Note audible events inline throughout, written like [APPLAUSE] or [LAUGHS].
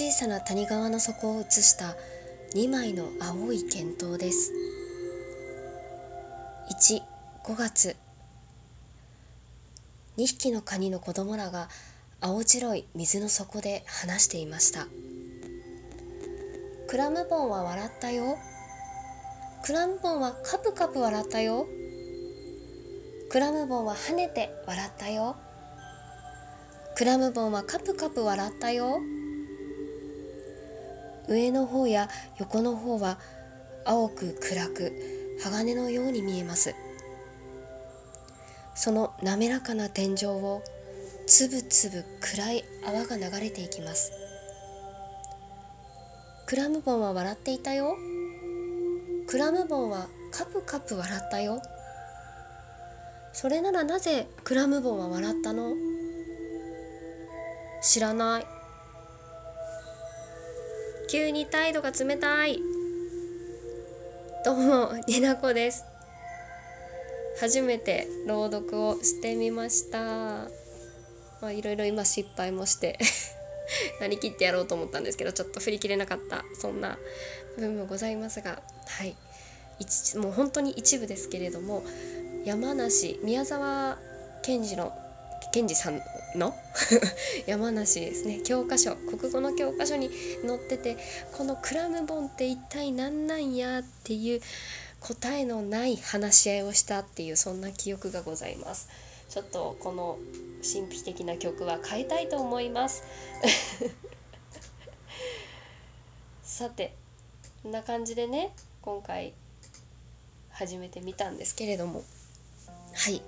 小さな谷川の底を映した2枚の青い剣灯です。15月。2匹のカニの子供らが青白い水の底で話していました。クラムボンは笑ったよ。クラムボンはカプカプ笑ったよ。クラムボンは跳ねて笑ったよ。クラムボンはカプカプ笑ったよ。上の方や横の方は青く暗く鋼のように見えます。その滑らかな天井をつぶつぶ暗い泡が流れていきます。クラムボンは笑っていたよ。クラムボンはカプカプ笑ったよ。それならなぜクラムボンは笑ったの？知らない。急に態度が冷たい。どうもになこです。初めて朗読をしてみました。まあいろいろ今失敗もして [LAUGHS] なりきってやろうと思ったんですけどちょっと振り切れなかったそんな部分もございますが。はい。もう本当に一部ですけれども山梨宮沢賢治の賢治さんの？[LAUGHS] 山梨ですね。教科書。国語の教科書に載っててこのクラムボンって一体何なんやっていう答えのない話し合いをしたっていうそんな記憶がございます。ちょっとこの神秘的な曲は変えたいと思います。[LAUGHS] さてこんな感じでね今回始めてみたんですけれども。はい。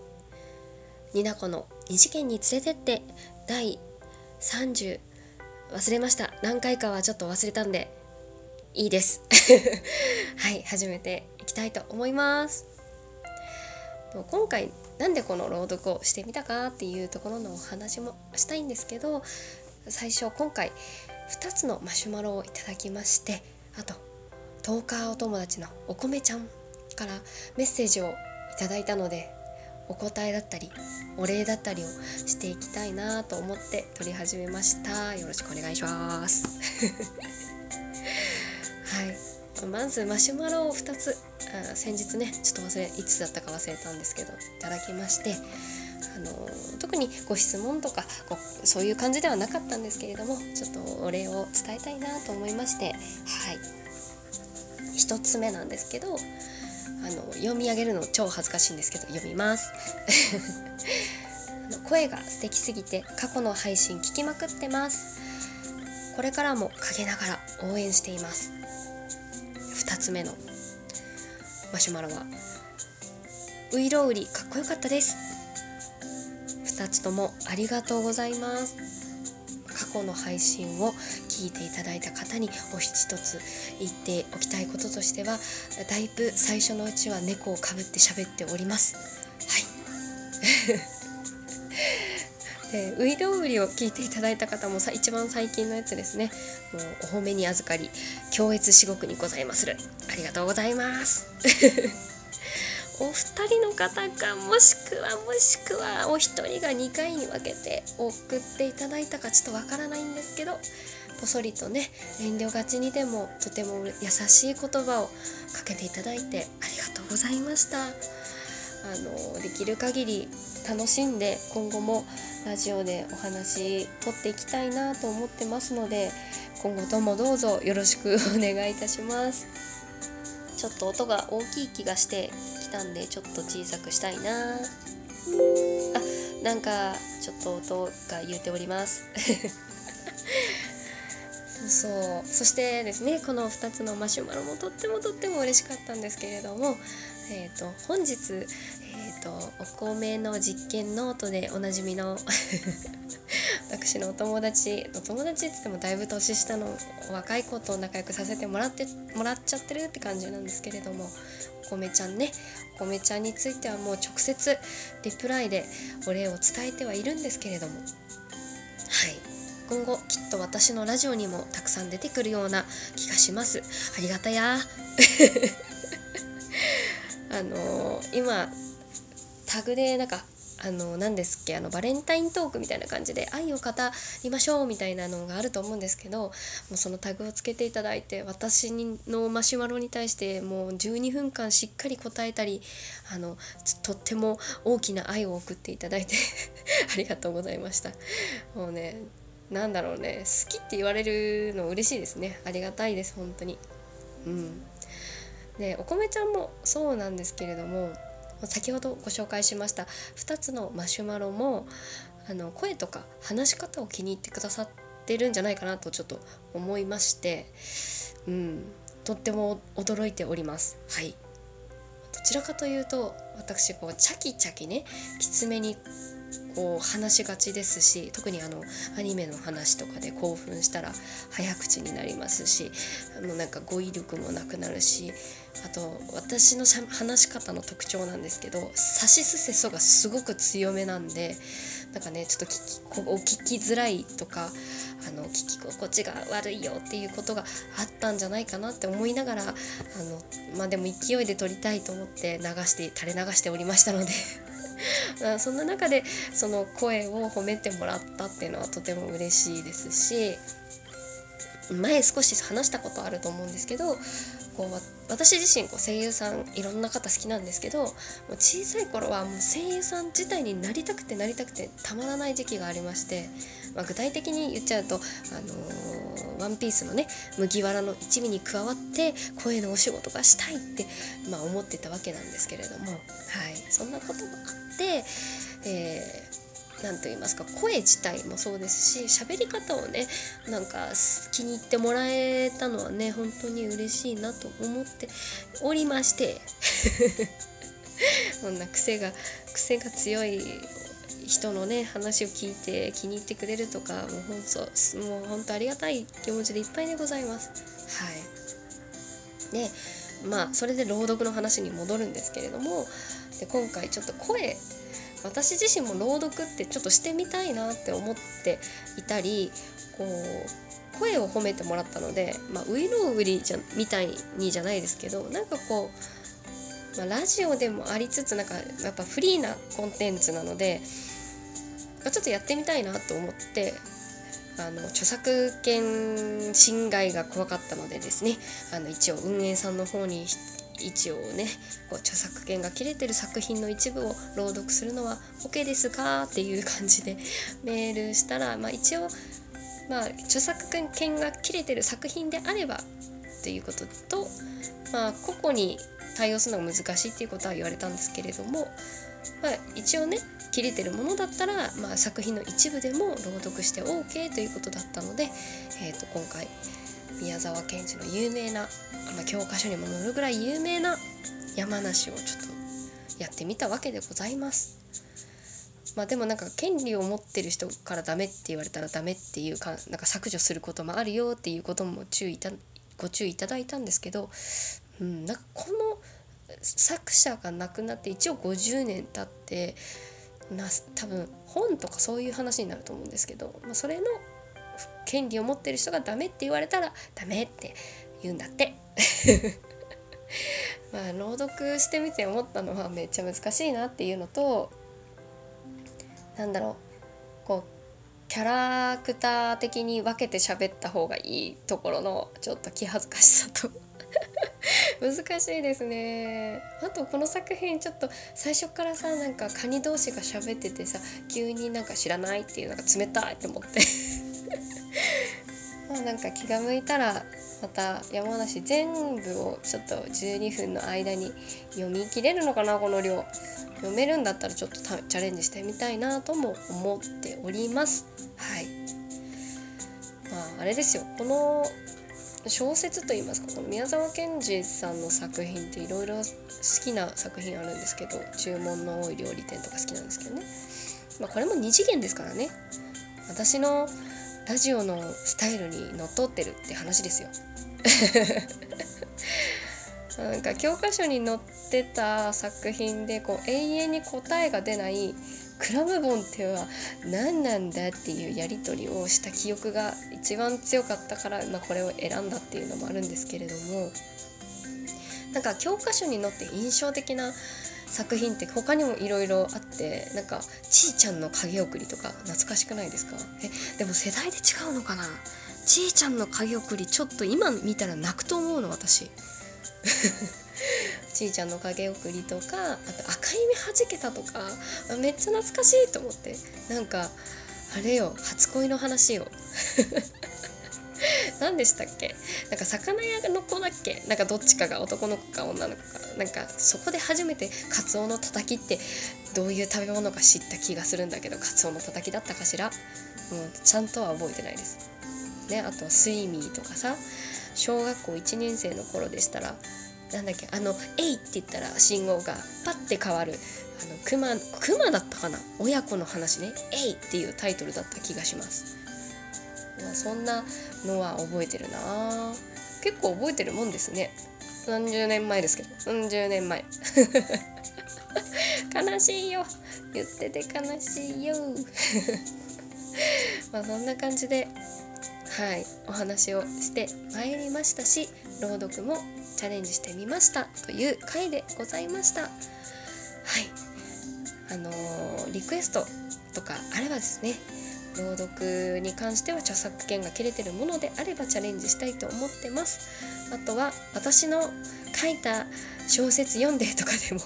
ニナコの二次元に連れてって第30忘れました。何回かはちょっと忘れたんでいいです。[LAUGHS] はい始めていきたいと思います。今回なんでこの朗読をしてみたかっていうところのお話もしたいんですけど最初今回2つのマシュマロをいただきましてあとトーカーお友達のお米ちゃんからメッセージをいただいたのでお答えだったりお礼だったりをしていきたいなと思って撮り始めました。よろしくお願いします。[LAUGHS] はい。まずマシュマロを2つ。あ先日ねちょっと忘れいつだったか忘れたんですけどいただきましてあの特にご質問とかごそういう感じではなかったんですけれどもちょっとお礼を伝えたいなと思いましてはい。1つ目なんですけどあの読み上げるの超恥ずかしいんですけど読みます。[LAUGHS] 声が素敵すぎて過去の配信聞きまくってます。これからも陰ながら応援しています。2つ目のマシュマロはウイロウリかっこよかったです。2つともありがとうございます。過去の配信を聞いていただいた方にお一つ言っておきたいこととしてはだいぶ最初のうちは猫をかぶって喋っております。はい。[LAUGHS] でウイロウリを聞いていただいた方もさ一番最近のやつですね。もうお褒めに預かり強越至極にございます。るありがとうございます。お二人の方かもしくはもしくはお一人が2回に分けて送っていただいたかちょっとわからないんですけどぽそりとね遠慮がちにでもとても優しい言葉をかけていただいてありがとうございました。あのできる限り楽しんで今後もラジオでお話取っていきたいなと思ってますので今後ともどうぞよろしくお願いいたします。ちょっと音が大きい気がしてきたんでちょっと小さくしたいな。あなんかちょっと音が言うております。[LAUGHS] そう。そしてですねこの2つのマシュマロもとってもとっても嬉しかったんですけれども、えーと、本日、えーと、お米の実験ノートでおなじみの [LAUGHS] 私のお友達お友達って言ってもだいぶ年下の若い子と仲良くさせてもらってもらっちゃってるって感じなんですけれどもお米ちゃんねお米ちゃんについてはもう直接リプライでお礼を伝えてはいるんですけれども。はい。今後きっと私のラジオにもたくさん出てくるような気がします。ありがたや。[LAUGHS] あのー、今タグでなんかあの何ですっけあのバレンタイントークみたいな感じで愛を語りましょうみたいなのがあると思うんですけどもうそのタグをつけていただいて私のマシュマロに対してもう12分間しっかり答えたりあのとっても大きな愛を送っていただいて [LAUGHS] ありがとうございました。もうねなんだろうね好きって言われるの嬉しいですね。ありがたいです本当に。うん。でお米ちゃんもそうなんですけれども先ほどご紹介しました2つのマシュマロもあの声とか話し方を気に入ってくださってるんじゃないかなとちょっと思いまして、うん、とっても驚いております。はいどちらかというと私こうチャキチャキねきつめにこう話しがちですし特にあのアニメの話とかで興奮したら早口になりますしあのなんか語彙力もなくなるしあと私の話し方の特徴なんですけどさしすせそがすごく強めなんでなんかねちょっと聞きお聞きづらいとかあの聞き心地が悪いよっていうことがあったんじゃないかなって思いながらあのまあでも勢いで撮りたいと思って流して垂れ流しておりましたので。[LAUGHS] そんな中でその声を褒めてもらったっていうのはとても嬉しいですし前少し話したことあると思うんですけどこう私自身こう声優さんいろんな方好きなんですけどもう小さい頃はもう声優さん自体になりたくてなりたくてたまらない時期がありまして、まあ、具体的に言っちゃうと「あのー、ワンピースのね麦わらの一味に加わって声のお仕事がしたいって、まあ、思ってたわけなんですけれども、はい、そんなこともあって、えー何と言いますか声自体もそうですし喋り方をねなんか気に入ってもらえたのはね本当に嬉しいなと思っておりまして [LAUGHS] こんな癖が癖が強い人のね話を聞いて気に入ってくれるとかもう本当もう本当ありがたい気持ちでいっぱいでございます。はいでまあそれで朗読の話に戻るんですけれどもで今回ちょっと声私自身も朗読ってちょっとしてみたいなって思っていたりこう声を褒めてもらったので、まあ、ウイロウ売りじゃみたいにじゃないですけどなんかこう、まあ、ラジオでもありつつなんかやっぱフリーなコンテンツなのでちょっとやってみたいなと思ってあの著作権侵害が怖かったのでですねあの一応運営さんの方に一応ねこう著作権が切れてる作品の一部を朗読するのは OK ですかっていう感じで [LAUGHS] メールしたら、まあ、一応、まあ、著作権が切れてる作品であればということと、まあ、個々に対応するのが難しいっていうことは言われたんですけれども、まあ、一応ね切れてるものだったら、まあ、作品の一部でも朗読して OK ということだったので、えー、と今回宮沢賢治の有名な、まあ、教科書にも載るぐらい有名な山梨をちょっとやってみたわけでございます。まあでもなんか権利を持ってる人からダメって言われたらダメっていうかなんか削除することもあるよっていうことも注意たご注意いただいたんですけど、うん、なんかこの作者が亡くなって一応50年経ってな多分本とかそういう話になると思うんですけど、まあ、それの権利を持ってる人がダメって言われたらダメって言うんだって。[LAUGHS] まあ朗読してみて思ったのはめっちゃ難しいなっていうのとなんだろうこうキャラクター的に分けて喋った方がいいところのちょっと気恥ずかしさと。難しいですね。あとこの作品ちょっと最初からさなんかカニ同士が喋っててさ急になんか知らないっていうのが冷たいって思って。[LAUGHS] まあなんか気が向いたらまた山梨全部をちょっと12分の間に読み切れるのかなこの量。読めるんだったらちょっとチャレンジしてみたいなとも思っております。はい。まああれですよ。この小説といいますかこの宮沢賢治さんの作品っていろいろ好きな作品あるんですけど「注文の多い料理店」とか好きなんですけどねまあこれも2次元ですからね私のラジオのスタイルにのっとってるって話ですよ。[LAUGHS] なんか教科書に載ってた作品でこう永遠に答えが出ないクラムボンっては何なんだっていうやり取りをした記憶が一番強かったから、まあ、これを選んだっていうのもあるんですけれどもなんか教科書に載って印象的な作品って他にもいろいろあってなんかちーちゃんの影送りとか懐かしくないですか？えでも世代で違うのかな？ちーちゃんの影送りちょっと今見たら泣くと思うの私。ちーちゃんの影送りとかあと赤い目はじけたとかめっちゃ懐かしいと思って。なんかあれよ初恋の話よ。[LAUGHS] 何でしたっけ？なんか魚屋の子だっけ？なんかどっちかが男の子か女の子か。なんかそこで初めてカツオのたたきってどういう食べ物か知った気がするんだけどカツオのたたきだったかしら？もうちゃんとは覚えてないです。ねあとはスイミーとかさ小学校1年生の頃でしたらなんだっけあの「えい!」って言ったら信号がパッて変わるあのクマクマだったかな？親子の話ね「えい!」っていうタイトルだった気がします。まあ、そんなのは覚えてるな。結構覚えてるもんですね。何十年前ですけど。何十年前。[LAUGHS] 悲しいよ。言ってて悲しいよ。[LAUGHS] まあそんな感じではいお話をしてまいりましたし朗読もチャレンジしてみましたという回でございました。はい。あのー、リクエストとかあればですね朗読に関しては著作権が切れてるものであればチャレンジしたいと思ってます。あとは私の書いた小説読んでとかでも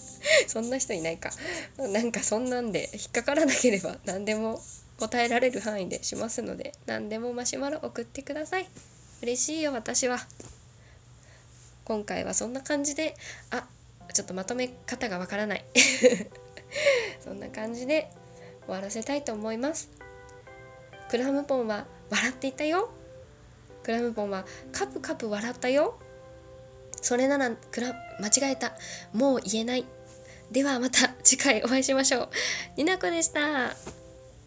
[LAUGHS] そんな人いないか。なんかそんなんで引っかからなければ何でも答えられる範囲でしますので何でもマシュマロ送ってください。嬉しいよ私は。今回はそんな感じであちょっとまとめ方がわからない。[LAUGHS] そんな感じで終わらせたいと思います。クラムポンは笑っていたよ。クラムポンはカプカプ笑ったよ。それならクラ間違えた。もう言えない。ではまた次回お会いしましょう。になこでした。